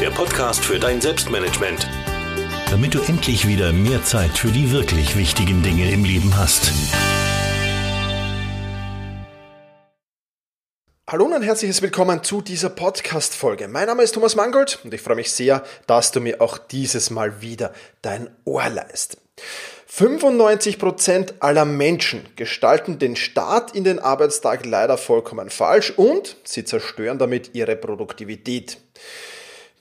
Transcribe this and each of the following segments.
der Podcast für dein Selbstmanagement. Damit du endlich wieder mehr Zeit für die wirklich wichtigen Dinge im Leben hast. Hallo und ein herzliches Willkommen zu dieser Podcast-Folge. Mein Name ist Thomas Mangold und ich freue mich sehr, dass du mir auch dieses Mal wieder dein Ohr leist. 95% aller Menschen gestalten den Start in den Arbeitstag leider vollkommen falsch und sie zerstören damit ihre Produktivität.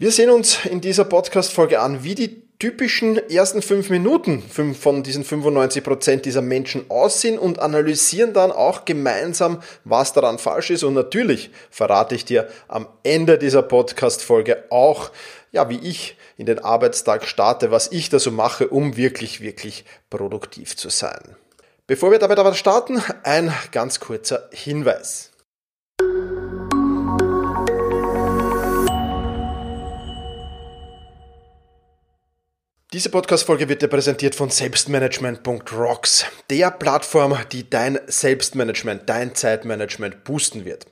Wir sehen uns in dieser Podcast-Folge an, wie die typischen ersten fünf Minuten von diesen 95 Prozent dieser Menschen aussehen und analysieren dann auch gemeinsam, was daran falsch ist. Und natürlich verrate ich dir am Ende dieser Podcast-Folge auch, ja, wie ich in den Arbeitstag starte, was ich da so mache, um wirklich, wirklich produktiv zu sein. Bevor wir damit aber starten, ein ganz kurzer Hinweis. Diese Podcast-Folge wird dir präsentiert von Selbstmanagement.rocks, der Plattform, die dein Selbstmanagement, dein Zeitmanagement boosten wird.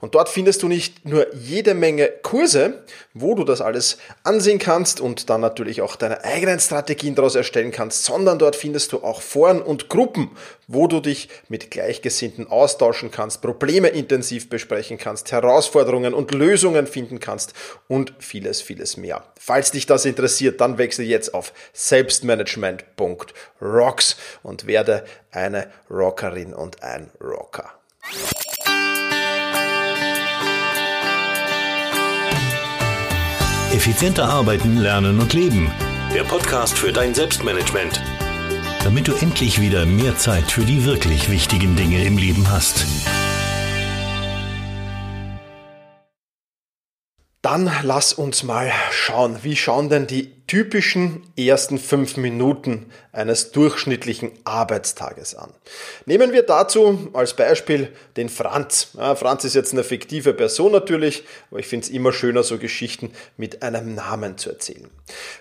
Und dort findest du nicht nur jede Menge Kurse, wo du das alles ansehen kannst und dann natürlich auch deine eigenen Strategien daraus erstellen kannst, sondern dort findest du auch Foren und Gruppen, wo du dich mit Gleichgesinnten austauschen kannst, Probleme intensiv besprechen kannst, Herausforderungen und Lösungen finden kannst und vieles, vieles mehr. Falls dich das interessiert, dann wechsle jetzt auf selbstmanagement.rocks und werde eine Rockerin und ein Rocker. Effizienter arbeiten, lernen und leben. Der Podcast für dein Selbstmanagement damit du endlich wieder mehr Zeit für die wirklich wichtigen Dinge im Leben hast. Dann lass uns mal schauen, wie schauen denn die typischen ersten fünf Minuten eines durchschnittlichen Arbeitstages an. Nehmen wir dazu als Beispiel den Franz. Ja, Franz ist jetzt eine fiktive Person natürlich, aber ich finde es immer schöner, so Geschichten mit einem Namen zu erzählen.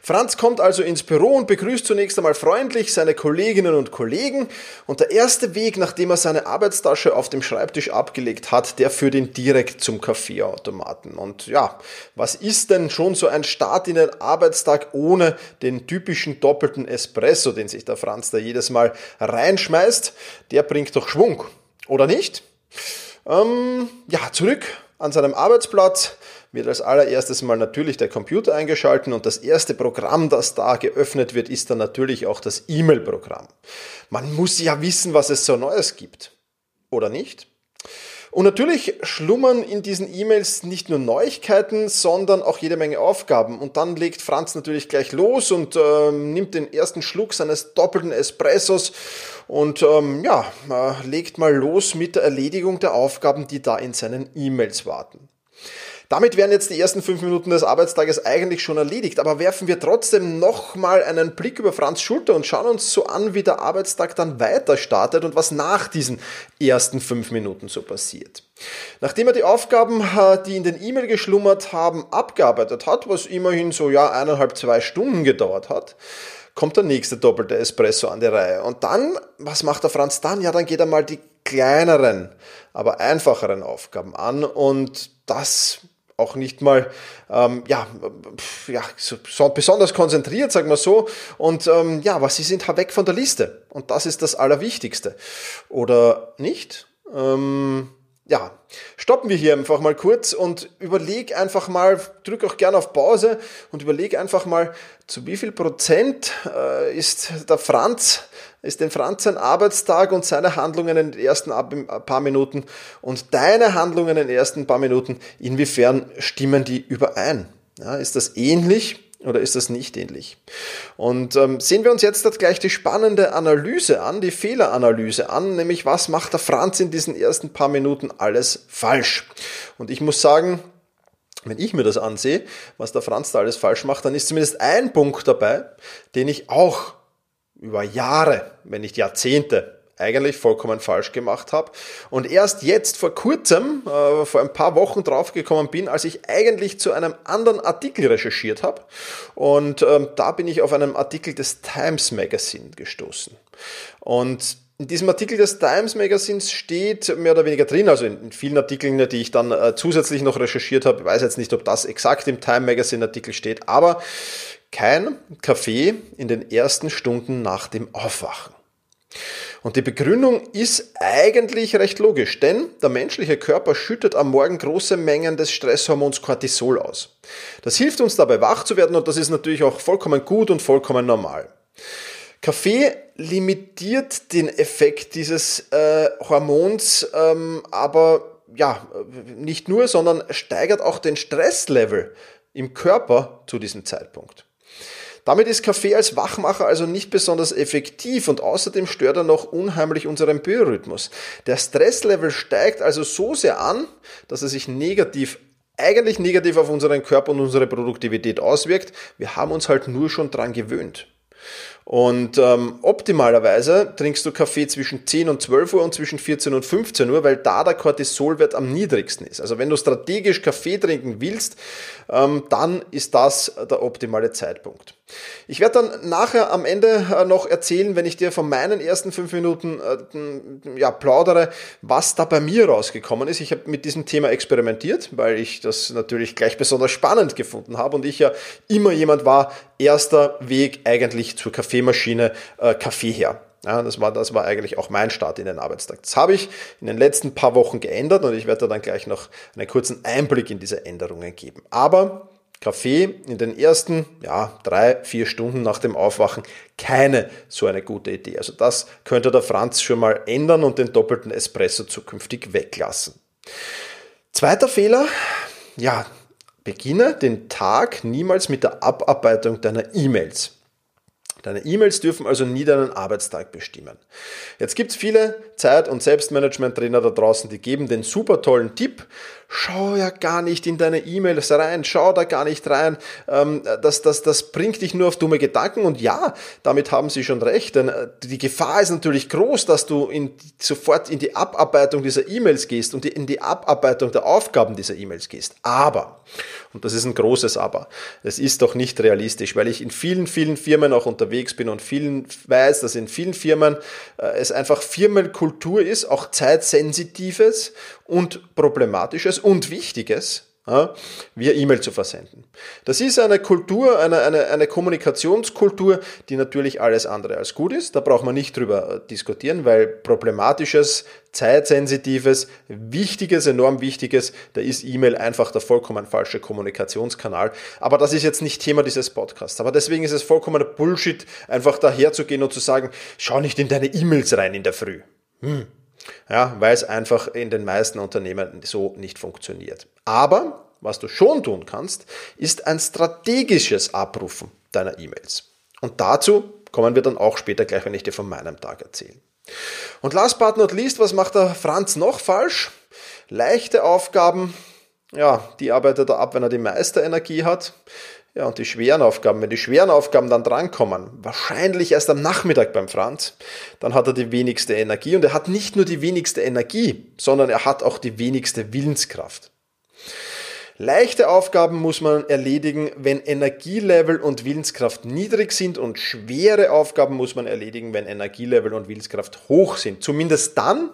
Franz kommt also ins Büro und begrüßt zunächst einmal freundlich seine Kolleginnen und Kollegen und der erste Weg, nachdem er seine Arbeitstasche auf dem Schreibtisch abgelegt hat, der führt ihn direkt zum Kaffeeautomaten. Und ja, was ist denn schon so ein Start in den Arbeitstag ohne den typischen doppelten Espresso, den sich der Franz da jedes Mal reinschmeißt, der bringt doch Schwung, oder nicht? Ähm, ja, zurück an seinem Arbeitsplatz wird als allererstes mal natürlich der Computer eingeschalten und das erste Programm, das da geöffnet wird, ist dann natürlich auch das E-Mail-Programm. Man muss ja wissen, was es so Neues gibt. Oder nicht? Und natürlich schlummern in diesen E-Mails nicht nur Neuigkeiten, sondern auch jede Menge Aufgaben. Und dann legt Franz natürlich gleich los und äh, nimmt den ersten Schluck seines doppelten Espressos und ähm, ja, äh, legt mal los mit der Erledigung der Aufgaben, die da in seinen E-Mails warten. Damit wären jetzt die ersten fünf Minuten des Arbeitstages eigentlich schon erledigt, aber werfen wir trotzdem nochmal einen Blick über Franz Schulter und schauen uns so an, wie der Arbeitstag dann weiter startet und was nach diesen ersten fünf Minuten so passiert. Nachdem er die Aufgaben, äh, die in den E-Mail geschlummert haben, abgearbeitet hat, was immerhin so ja eineinhalb, zwei Stunden gedauert hat, kommt der nächste doppelte Espresso an die Reihe. Und dann, was macht der Franz dann? Ja, dann geht er mal die kleineren, aber einfacheren Aufgaben an und das auch nicht mal ähm, ja, ja, so, so besonders konzentriert, sagen wir so. Und ähm, ja, aber sie sind halt weg von der Liste. Und das ist das Allerwichtigste. Oder nicht? Ähm, ja, stoppen wir hier einfach mal kurz und überleg einfach mal, drück auch gerne auf Pause und überleg einfach mal, zu wie viel Prozent äh, ist der Franz, ist den Franz sein Arbeitstag und seine Handlungen in den ersten paar Minuten und deine Handlungen in den ersten paar Minuten, inwiefern stimmen die überein? Ja, ist das ähnlich? Oder ist das nicht ähnlich? Und ähm, sehen wir uns jetzt gleich die spannende Analyse an, die Fehleranalyse an, nämlich was macht der Franz in diesen ersten paar Minuten alles falsch? Und ich muss sagen, wenn ich mir das ansehe, was der Franz da alles falsch macht, dann ist zumindest ein Punkt dabei, den ich auch über Jahre, wenn nicht Jahrzehnte eigentlich vollkommen falsch gemacht habe und erst jetzt vor kurzem, äh, vor ein paar Wochen draufgekommen bin, als ich eigentlich zu einem anderen Artikel recherchiert habe und ähm, da bin ich auf einen Artikel des Times Magazine gestoßen. Und in diesem Artikel des Times Magazins steht mehr oder weniger drin, also in, vielen Artikeln, die ich dann äh, zusätzlich noch recherchiert habe, ich weiß jetzt nicht, ob das exakt im Time Magazine Artikel steht, aber kein Kaffee in den ersten Stunden nach dem Aufwachen. Und die Begründung ist eigentlich recht logisch, denn der menschliche Körper schüttet am Morgen große Mengen des Stresshormons Cortisol aus. Das hilft uns dabei wach zu werden und das ist natürlich auch vollkommen gut und vollkommen normal. Kaffee limitiert den Effekt dieses äh, Hormons, ähm, aber ja, nicht nur, sondern steigert auch den Stresslevel im Körper zu diesem Zeitpunkt. Damit ist Kaffee als Wachmacher also nicht besonders effektiv und außerdem stört er noch unheimlich unseren Biorhythmus. Der Stresslevel steigt also so sehr an, dass er sich negativ eigentlich negativ auf unseren Körper und unsere Produktivität auswirkt. Wir haben uns halt nur schon dran gewöhnt. Und ähm, optimalerweise trinkst du Kaffee zwischen 10 und 12 Uhr und zwischen 14 und 15 Uhr, weil da der Cortisolwert am niedrigsten ist. Also wenn du strategisch Kaffee trinken willst, ähm, dann ist das der optimale Zeitpunkt. Ich werde dann nachher am Ende äh, noch erzählen, wenn ich dir von meinen ersten fünf Minuten äh, ja, plaudere, was da bei mir rausgekommen ist. Ich habe mit diesem Thema experimentiert, weil ich das natürlich gleich besonders spannend gefunden habe und ich ja immer jemand war, erster Weg eigentlich zur Kaffeemaschine, äh, Kaffee her. Ja, das war, das war eigentlich auch mein Start in den Arbeitstag. Das habe ich in den letzten paar Wochen geändert und ich werde da dann gleich noch einen kurzen Einblick in diese Änderungen geben. Aber Kaffee in den ersten ja, drei, vier Stunden nach dem Aufwachen keine so eine gute Idee. Also das könnte der Franz schon mal ändern und den doppelten Espresso zukünftig weglassen. Zweiter Fehler, ja, beginne den Tag niemals mit der Abarbeitung deiner E-Mails. Deine E-Mails dürfen also nie deinen Arbeitstag bestimmen. Jetzt gibt es viele Zeit- und Selbstmanagement-Trainer da draußen, die geben den super tollen Tipp, schau ja gar nicht in deine E-Mails rein, schau da gar nicht rein, ähm, das, das, das bringt dich nur auf dumme Gedanken und ja, damit haben sie schon recht, denn äh, die Gefahr ist natürlich groß, dass du in, sofort in die Abarbeitung dieser E-Mails gehst und in die Abarbeitung der Aufgaben dieser E-Mails gehst. Aber, und das ist ein großes Aber, es ist doch nicht realistisch, weil ich in vielen, vielen Firmen auch unterwegs bin und vielen weiß, dass in vielen Firmen äh, es einfach Firmenkultur ist, auch zeitsensitives und problematisches und Wichtiges, ja, via E-Mail zu versenden. Das ist eine Kultur, eine, eine, eine Kommunikationskultur, die natürlich alles andere als gut ist. Da braucht man nicht drüber äh, diskutieren, weil problematisches, zeitsensitives, wichtiges, enorm wichtiges, da ist E-Mail einfach der vollkommen falsche Kommunikationskanal. Aber das ist jetzt nicht Thema dieses Podcasts. Aber deswegen ist es vollkommener Bullshit, einfach daherzugehen und zu sagen, schau nicht in deine E-Mails rein in der Früh. Hm. Ja, weil es einfach in den meisten Unternehmen so nicht funktioniert. Aber was du schon tun kannst, ist ein strategisches Abrufen deiner E-Mails. Und dazu kommen wir dann auch später gleich, wenn ich dir von meinem Tag erzähle. Und last but not least, was macht der Franz noch falsch? Leichte Aufgaben, ja, die arbeitet er ab, wenn er die meiste Energie hat. Ja, und die schweren Aufgaben, wenn die schweren Aufgaben dann drankommen, wahrscheinlich erst am Nachmittag beim Franz, dann hat er die wenigste Energie und er hat nicht nur die wenigste Energie, sondern er hat auch die wenigste Willenskraft. Leichte Aufgaben muss man erledigen, wenn Energielevel und Willenskraft niedrig sind und schwere Aufgaben muss man erledigen, wenn Energielevel und Willenskraft hoch sind. Zumindest dann,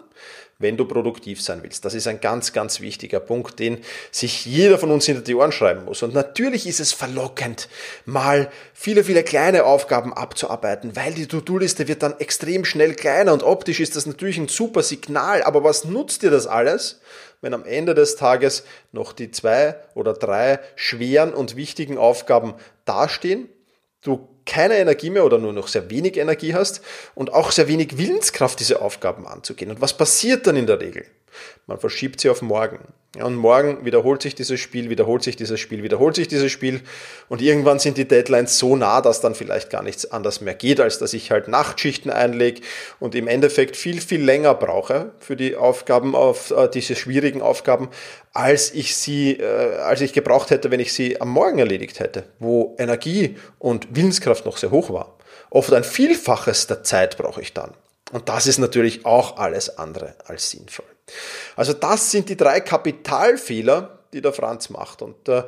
wenn du produktiv sein willst. Das ist ein ganz, ganz wichtiger Punkt, den sich jeder von uns hinter die Ohren schreiben muss. Und natürlich ist es verlockend, mal viele, viele kleine Aufgaben abzuarbeiten, weil die To-Do-Liste wird dann extrem schnell kleiner und optisch ist das natürlich ein super Signal. Aber was nutzt dir das alles, wenn am Ende des Tages noch die zwei oder drei schweren und wichtigen Aufgaben dastehen? Du keine Energie mehr oder nur noch sehr wenig Energie hast und auch sehr wenig Willenskraft, diese Aufgaben anzugehen. Und was passiert dann in der Regel? Man verschiebt sie auf morgen. Ja, und morgen wiederholt sich dieses Spiel, wiederholt sich dieses Spiel, wiederholt sich dieses Spiel. Und irgendwann sind die Deadlines so nah, dass dann vielleicht gar nichts anders mehr geht, als dass ich halt Nachtschichten einlege und im Endeffekt viel, viel länger brauche für die Aufgaben, auf äh, diese schwierigen Aufgaben, als ich sie, äh, als ich gebraucht hätte, wenn ich sie am Morgen erledigt hätte, wo Energie und Willenskraft noch sehr hoch war. Oft ein Vielfaches der Zeit brauche ich dann. Und das ist natürlich auch alles andere als sinnvoll. Also das sind die drei Kapitalfehler, die der Franz macht. Und äh,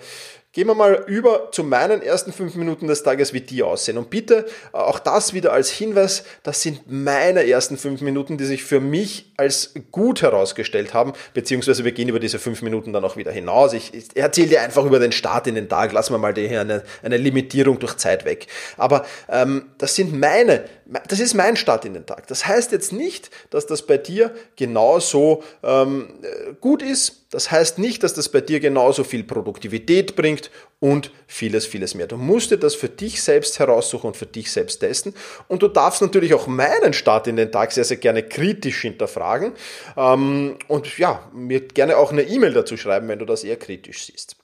Gehen wir mal über zu meinen ersten fünf Minuten des Tages, wie die aussehen. Und bitte äh, auch das wieder als Hinweis, das sind meine ersten fünf Minuten, die sich für mich als gut herausgestellt haben, beziehungsweise wir gehen über diese fünf Minuten dann auch wieder hinaus. Ich, ich erzähle dir einfach über den Start in den Tag, lassen wir mal hier eine, eine Limitierung durch Zeit weg. Aber ähm, das sind meine, das ist mein Start in den Tag. Das heißt jetzt nicht, dass das bei dir genauso ähm, gut ist, das heißt nicht, dass das bei dir genauso viel Produktivität bringt und vieles, vieles mehr. Du musst dir das für dich selbst heraussuchen und für dich selbst testen. Und du darfst natürlich auch meinen Start in den Tag sehr, sehr gerne kritisch hinterfragen. Ähm, und ja, mir gerne auch eine E-Mail dazu schreiben, wenn du das eher kritisch siehst.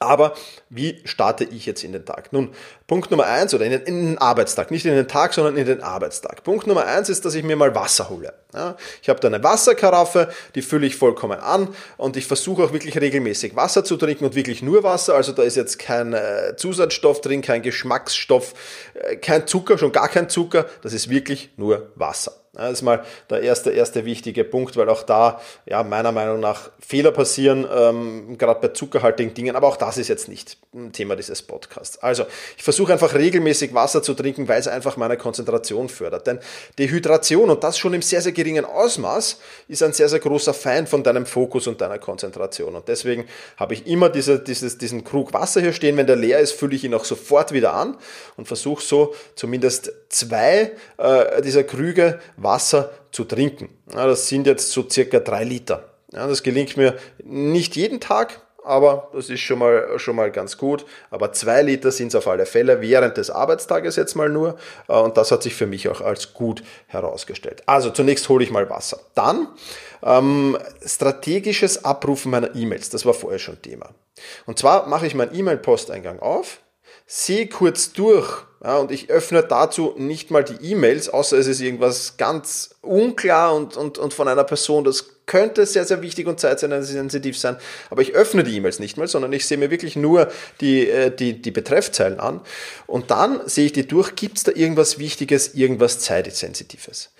Aber wie starte ich jetzt in den Tag? Nun, Punkt Nummer eins oder in den, in den, Arbeitstag, nicht in den Tag, sondern in den Arbeitstag. Punkt Nummer eins ist, dass ich mir mal Wasser hole. Ja, ich habe da eine Wasserkaraffe, die fülle ich vollkommen an und ich versuche auch wirklich regelmäßig Wasser zu trinken und wirklich nur Wasser. Also da ist jetzt kein äh, Zusatzstoff drin, kein Geschmacksstoff, äh, kein Zucker, schon gar kein Zucker. Das ist wirklich nur Wasser. Das ist mal der erste, erste wichtige Punkt, weil auch da ja, meiner Meinung nach Fehler passieren, ähm, gerade bei zuckerhaltigen Dingen, aber auch das ist jetzt nicht Thema dieses Podcasts. Also, ich versuche einfach regelmäßig Wasser zu trinken, weil es einfach meine Konzentration fördert. Denn Dehydration und das schon im sehr, sehr geringen Ausmaß ist ein sehr, sehr großer Feind von deinem Fokus und deiner Konzentration. Und deswegen habe ich immer diese, dieses, diesen Krug Wasser hier stehen. Wenn der leer ist, fülle ich ihn auch sofort wieder an und versuche so zumindest zwei äh, dieser Krüge Wasser zu trinken. Ja, das sind jetzt so circa drei Liter. Ja, das gelingt mir nicht jeden Tag, aber das ist schon mal, schon mal ganz gut. Aber zwei Liter sind es auf alle Fälle während des Arbeitstages jetzt mal nur. Äh, und das hat sich für mich auch als gut herausgestellt. Also zunächst hole ich mal Wasser. Dann ähm, strategisches Abrufen meiner E-Mails. Das war vorher schon Thema. Und zwar mache ich meinen E-Mail-Posteingang auf, sehe kurz durch, ja, und ich öffne dazu nicht mal die E-Mails, außer es ist irgendwas ganz unklar und, und, und von einer Person, das könnte sehr, sehr wichtig und zeitsensitiv sein, aber ich öffne die E-Mails nicht mal, sondern ich sehe mir wirklich nur die, äh, die, die Betreffzeilen an und dann sehe ich die durch, gibt es da irgendwas Wichtiges, irgendwas zeitsensitives.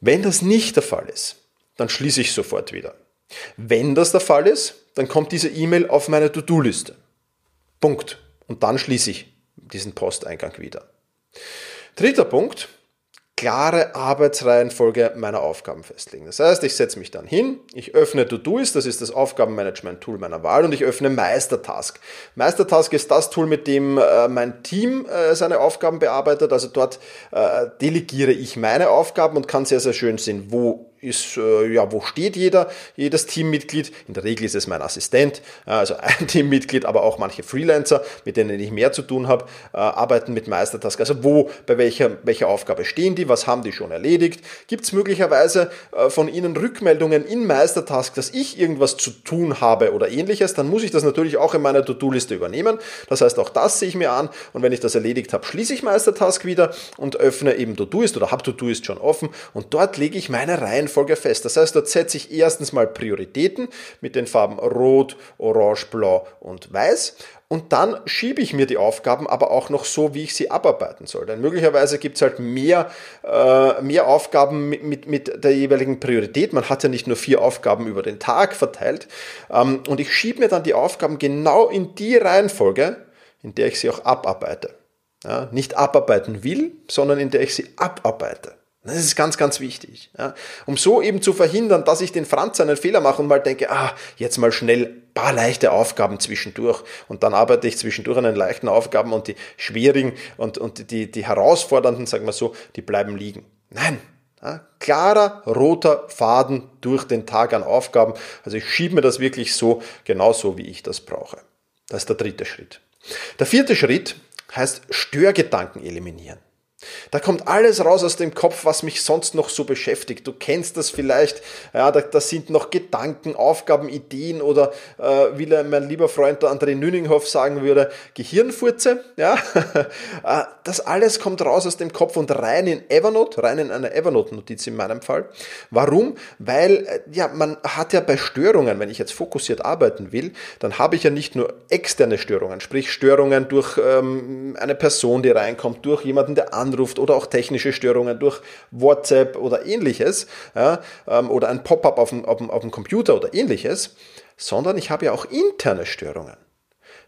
Wenn das nicht der Fall ist, dann schließe ich sofort wieder. Wenn das der Fall ist, dann kommt diese E-Mail auf meine To-Do-Liste. Punkt. Und dann schließe ich diesen Posteingang wieder. Dritter Punkt, klare Arbeitsreihenfolge meiner Aufgaben festlegen. Das heißt, ich setze mich dann hin, ich öffne Todoist, das ist das Aufgabenmanagement-Tool meiner Wahl und ich öffne Meistertask. Meistertask ist das Tool, mit dem äh, mein Team äh, seine Aufgaben bearbeitet. Also dort äh, delegiere ich meine Aufgaben und kann sehr, sehr schön sehen, wo ist, äh, ja, wo steht jeder, jedes Teammitglied? In der Regel ist es mein Assistent, also ein Teammitglied, aber auch manche Freelancer, mit denen ich mehr zu tun habe, äh, arbeiten mit Meistertask. Also wo, bei welcher, welcher Aufgabe stehen die, was haben die schon erledigt? Gibt es möglicherweise äh, von Ihnen Rückmeldungen in Meistertask, dass ich irgendwas zu tun habe oder ähnliches? Dann muss ich das natürlich auch in meiner To-Do-Liste übernehmen. Das heißt, auch das sehe ich mir an und wenn ich das erledigt habe, schließe ich Meistertask wieder und öffne eben To-Do-Ist oder habe To-Do-Ist schon offen und dort lege ich meine Reihenfolge fest. Das heißt, dort setze ich erstens mal Prioritäten mit den Farben Rot, Orange, Blau und Weiß und dann schiebe ich mir die Aufgaben aber auch noch so, wie ich sie abarbeiten soll. Denn möglicherweise gibt es halt mehr, äh, mehr Aufgaben mit, mit, mit der jeweiligen Priorität. Man hat ja nicht nur vier Aufgaben über den Tag verteilt. Ähm, und ich schiebe mir dann die Aufgaben genau in die Reihenfolge, in der ich sie auch abarbeite. Ja, nicht abarbeiten will, sondern in der ich sie abarbeite. Das ist ganz, ganz wichtig. Ja. Um so eben zu verhindern, dass ich den Franz einen Fehler mache und mal denke, ah, jetzt mal schnell paar leichte Aufgaben zwischendurch und dann arbeite ich zwischendurch an den leichten Aufgaben und die schwierigen und, und die, die herausfordernden, sagen wir so, die bleiben liegen. Nein, ja, klarer roter Faden durch den Tag an Aufgaben. Also ich schiebe mir das wirklich so, genauso wie ich das brauche. Das ist der dritte Schritt. Der vierte Schritt heißt Störgedanken eliminieren. Da kommt alles raus aus dem Kopf, was mich sonst noch so beschäftigt. Du kennst das vielleicht, ja, da, da sind noch Gedanken, Aufgaben, Ideen oder äh, wie mein lieber Freund der André Nüninghoff sagen würde, Gehirnfurze. Ja? Äh, das alles kommt raus aus dem Kopf und rein in Evernote, rein in eine Evernote-Notiz in meinem Fall. Warum? Weil äh, ja, man hat ja bei Störungen, wenn ich jetzt fokussiert arbeiten will, dann habe ich ja nicht nur externe Störungen, sprich Störungen durch ähm, eine Person, die reinkommt, durch jemanden, der an anruft oder auch technische Störungen durch WhatsApp oder ähnliches ja, ähm, oder ein Pop-up auf dem, auf, auf dem Computer oder ähnliches, sondern ich habe ja auch interne Störungen.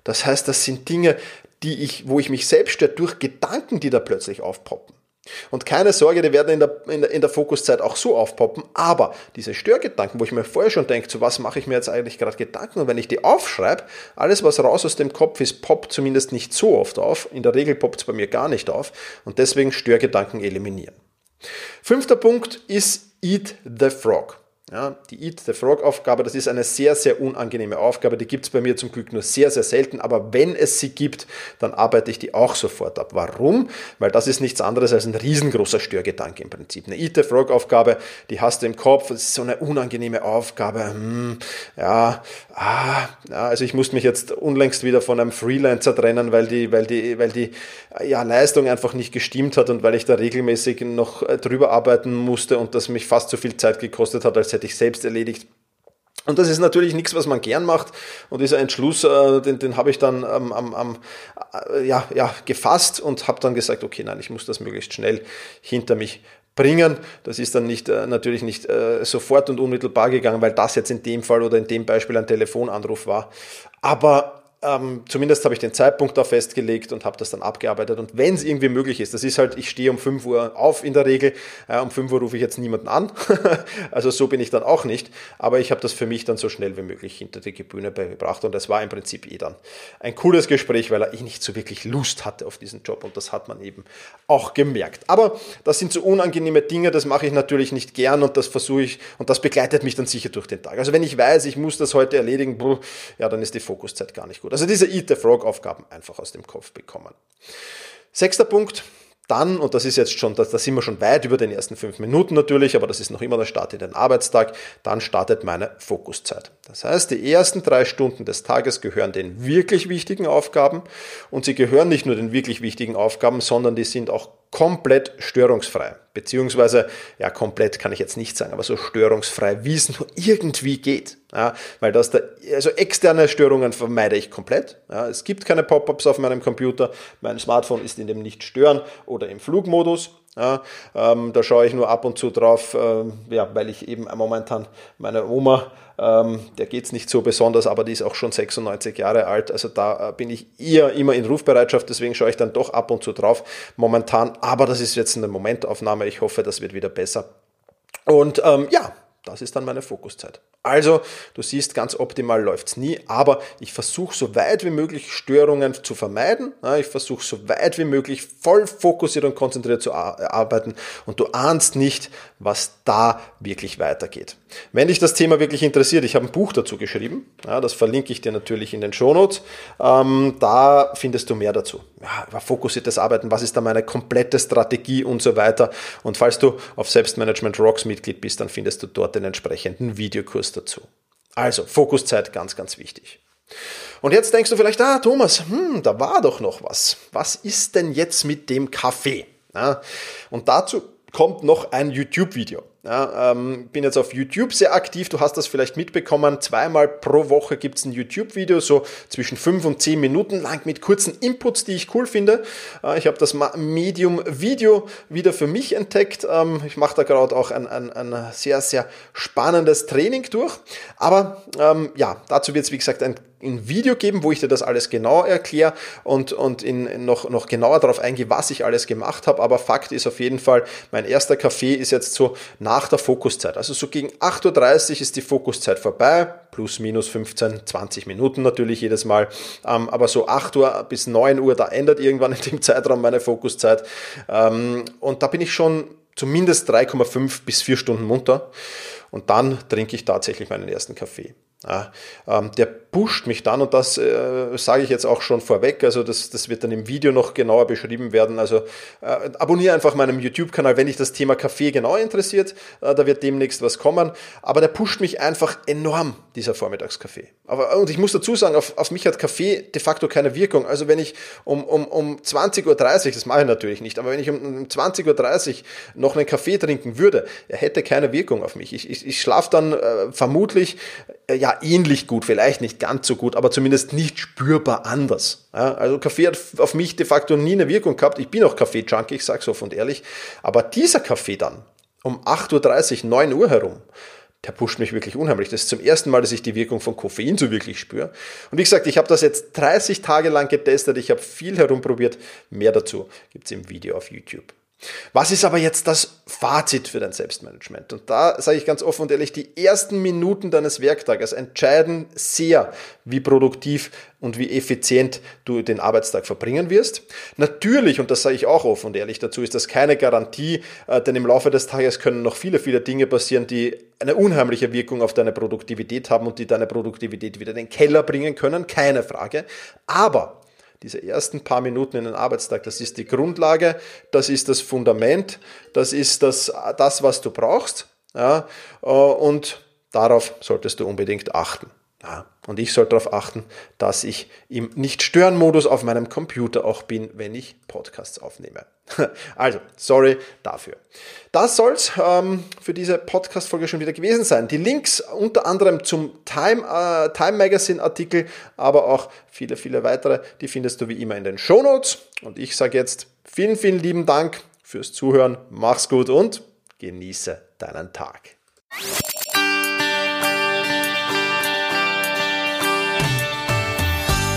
Das heißt, das sind Dinge, die ich, wo ich mich selbst stört durch Gedanken, die da plötzlich aufpoppen. Und keine Sorge, die werden in der, in der, in der Fokuszeit auch so aufpoppen, aber diese Störgedanken, wo ich mir vorher schon denke, zu was mache ich mir jetzt eigentlich gerade Gedanken und wenn ich die aufschreibe, alles was raus aus dem Kopf ist, poppt zumindest nicht so oft auf, in der Regel poppt es bei mir gar nicht auf und deswegen Störgedanken eliminieren. Fünfter Punkt ist Eat the Frog. Ja, die Eat the Frog Aufgabe, das ist eine sehr, sehr unangenehme Aufgabe. Die gibt es bei mir zum Glück nur sehr, sehr selten. Aber wenn es sie gibt, dann arbeite ich die auch sofort ab. Warum? Weil das ist nichts anderes als ein riesengroßer Störgedanke im Prinzip. Eine Eat the Frog Aufgabe, die hast du im Kopf. Das ist so eine unangenehme Aufgabe. Hm, ja, ah, ja, also ich musste mich jetzt unlängst wieder von einem Freelancer trennen, weil die, weil die, weil die ja, Leistung einfach nicht gestimmt hat und weil ich da regelmäßig noch äh, drüber arbeiten musste und das mich fast so viel Zeit gekostet hat, als hätte ich selbst erledigt. Und das ist natürlich nichts, was man gern macht. Und dieser Entschluss, äh, den, den habe ich dann ähm, ähm, äh, ja, ja, gefasst und habe dann gesagt, okay, nein, ich muss das möglichst schnell hinter mich bringen. Das ist dann nicht, äh, natürlich nicht sofort und unmittelbar gegangen, weil das jetzt in dem Fall oder in dem Beispiel ein Telefonanruf war. Aber ähm, zumindest habe ich den Zeitpunkt da festgelegt und habe das dann abgearbeitet. Und wenn es irgendwie möglich ist, das ist halt, ich stehe um 5 Uhr auf in der Regel, äh, um 5 Uhr rufe ich jetzt niemanden an, also so bin ich dann auch nicht, aber ich habe das für mich dann so schnell wie möglich hinter die Bühne gebracht und es war im Prinzip eh dann ein cooles Gespräch, weil er eh nicht so wirklich Lust hatte auf diesen Job und das hat man eben auch gemerkt. Aber das sind so unangenehme Dinge, das mache ich natürlich nicht gern und das versuche ich und das begleitet mich dann sicher durch den Tag. Also wenn ich weiß, ich muss das heute erledigen, ja, dann ist die Fokuszeit gar nicht gut. Also diese Eat the Frog Aufgaben einfach aus dem Kopf bekommen. Sechster Punkt, dann, und das ist jetzt schon, da, da sind wir schon weit über den ersten fünf Minuten natürlich, aber das ist noch immer der Start in den Arbeitstag, dann startet meine Fokuszeit. Das heißt, die ersten drei Stunden des Tages gehören den wirklich wichtigen Aufgaben und sie gehören nicht nur den wirklich wichtigen Aufgaben, sondern die sind auch komplett störungsfrei. Beziehungsweise, ja, komplett kann ich jetzt nicht sagen, aber so störungsfrei, wie es nur irgendwie geht. Ja, weil das da, also externe Störungen vermeide ich komplett. Ja, es gibt keine Pop-ups auf meinem Computer. Mein Smartphone ist in dem Nicht-Stören oder im Flugmodus. Ja, ähm, da schaue ich nur ab und zu drauf, äh, ja, weil ich eben momentan meine Oma, ähm, der geht es nicht so besonders, aber die ist auch schon 96 Jahre alt. Also da äh, bin ich eher immer in Rufbereitschaft, deswegen schaue ich dann doch ab und zu drauf momentan. Aber das ist jetzt eine Momentaufnahme. Ich hoffe, das wird wieder besser. Und ähm, ja, das ist dann meine Fokuszeit. Also, du siehst, ganz optimal läuft's nie, aber ich versuche so weit wie möglich Störungen zu vermeiden. Ich versuche so weit wie möglich voll fokussiert und konzentriert zu arbeiten und du ahnst nicht, was da wirklich weitergeht. Wenn dich das Thema wirklich interessiert, ich habe ein Buch dazu geschrieben, das verlinke ich dir natürlich in den Shownotes, ähm, da findest du mehr dazu. Über fokussiertes Arbeiten, was ist da meine komplette Strategie und so weiter. Und falls du auf Selbstmanagement Rocks Mitglied bist, dann findest du dort den entsprechenden Videokurs dazu. Also, Fokuszeit ganz, ganz wichtig. Und jetzt denkst du vielleicht, ah, Thomas, hm, da war doch noch was. Was ist denn jetzt mit dem Kaffee? Ja, und dazu kommt noch ein YouTube-Video. Ja, ähm, bin jetzt auf YouTube sehr aktiv, du hast das vielleicht mitbekommen. Zweimal pro Woche gibt es ein YouTube-Video, so zwischen fünf und zehn Minuten lang mit kurzen Inputs, die ich cool finde. Äh, ich habe das Medium-Video wieder für mich entdeckt. Ähm, ich mache da gerade auch ein, ein, ein, sehr, sehr spannendes Training durch. Aber ähm, ja, dazu wird es, wie gesagt, ein ein Video geben, wo ich dir das alles genau erkläre und, und in, noch, noch genauer darauf eingehe, was ich alles gemacht habe. Aber Fakt ist auf jeden Fall, mein erster Kaffee ist jetzt so nach der Fokuszeit. Also so gegen 8.30 Uhr ist die Fokuszeit vorbei, plus minus 15, 20 Minuten natürlich jedes Mal. Ähm, aber so 8 Uhr bis 9 Uhr, da ändert irgendwann in dem Zeitraum meine Fokuszeit. Ähm, und da bin ich schon zumindest 3,5 bis 4 Stunden munter. Und dann trinke ich tatsächlich meinen ersten Kaffee. Ja, ähm, der pusht mich dann und das äh, sage ich jetzt auch schon vorweg, also das, das wird dann im Video noch genauer beschrieben werden. Also äh, abonniere einfach meinen YouTube-Kanal, wenn dich das Thema Kaffee genau interessiert, äh, da wird demnächst was kommen. Aber der pusht mich einfach enorm, dieser Vormittagskaffee. Aber, und ich muss dazu sagen, auf, auf mich hat Kaffee de facto keine Wirkung. Also wenn ich um, um, um 20.30 Uhr, das mache ich natürlich nicht, aber wenn ich um, um 20.30 Uhr noch einen Kaffee trinken würde, er hätte keine Wirkung auf mich. Ich, ich, ich schlafe dann äh, vermutlich äh, ja ähnlich gut, vielleicht nicht ganz so gut, aber zumindest nicht spürbar anders. Ja, also Kaffee hat auf mich de facto nie eine Wirkung gehabt. Ich bin auch Kaffee-Junkie, ich sage es offen und ehrlich. Aber dieser Kaffee dann um 8.30 Uhr, 9 Uhr herum, der pusht mich wirklich unheimlich. Das ist zum ersten Mal, dass ich die Wirkung von Koffein so wirklich spüre. Und wie gesagt, ich habe das jetzt 30 Tage lang getestet, ich habe viel herumprobiert. Mehr dazu gibt es im Video auf YouTube. Was ist aber jetzt das Fazit für dein Selbstmanagement? Und da sage ich ganz offen und ehrlich, die ersten Minuten deines Werktages entscheiden sehr, wie produktiv und wie effizient du den Arbeitstag verbringen wirst. Natürlich, und das sage ich auch offen und ehrlich dazu, ist das keine Garantie, äh, denn im Laufe des Tages können noch viele, viele Dinge passieren, die eine unheimliche Wirkung auf deine Produktivität haben und die deine Produktivität wieder in den Keller bringen können, keine Frage. Aber diese ersten paar Minuten in den Arbeitstag, das ist die Grundlage, das ist das Fundament, das ist das, das was du brauchst. Ja, äh, und darauf solltest du unbedingt achten. Ja, und ich sollte darauf achten, dass ich im Nicht-Stören-Modus auf meinem Computer auch bin, wenn ich Podcasts aufnehme. Also, sorry dafür. Das soll's ähm, für diese Podcast-Folge schon wieder gewesen sein. Die Links unter anderem zum Time, äh, Time Magazine-Artikel, aber auch viele, viele weitere, die findest du wie immer in den Show Notes. Und ich sage jetzt vielen, vielen lieben Dank fürs Zuhören. Mach's gut und genieße deinen Tag.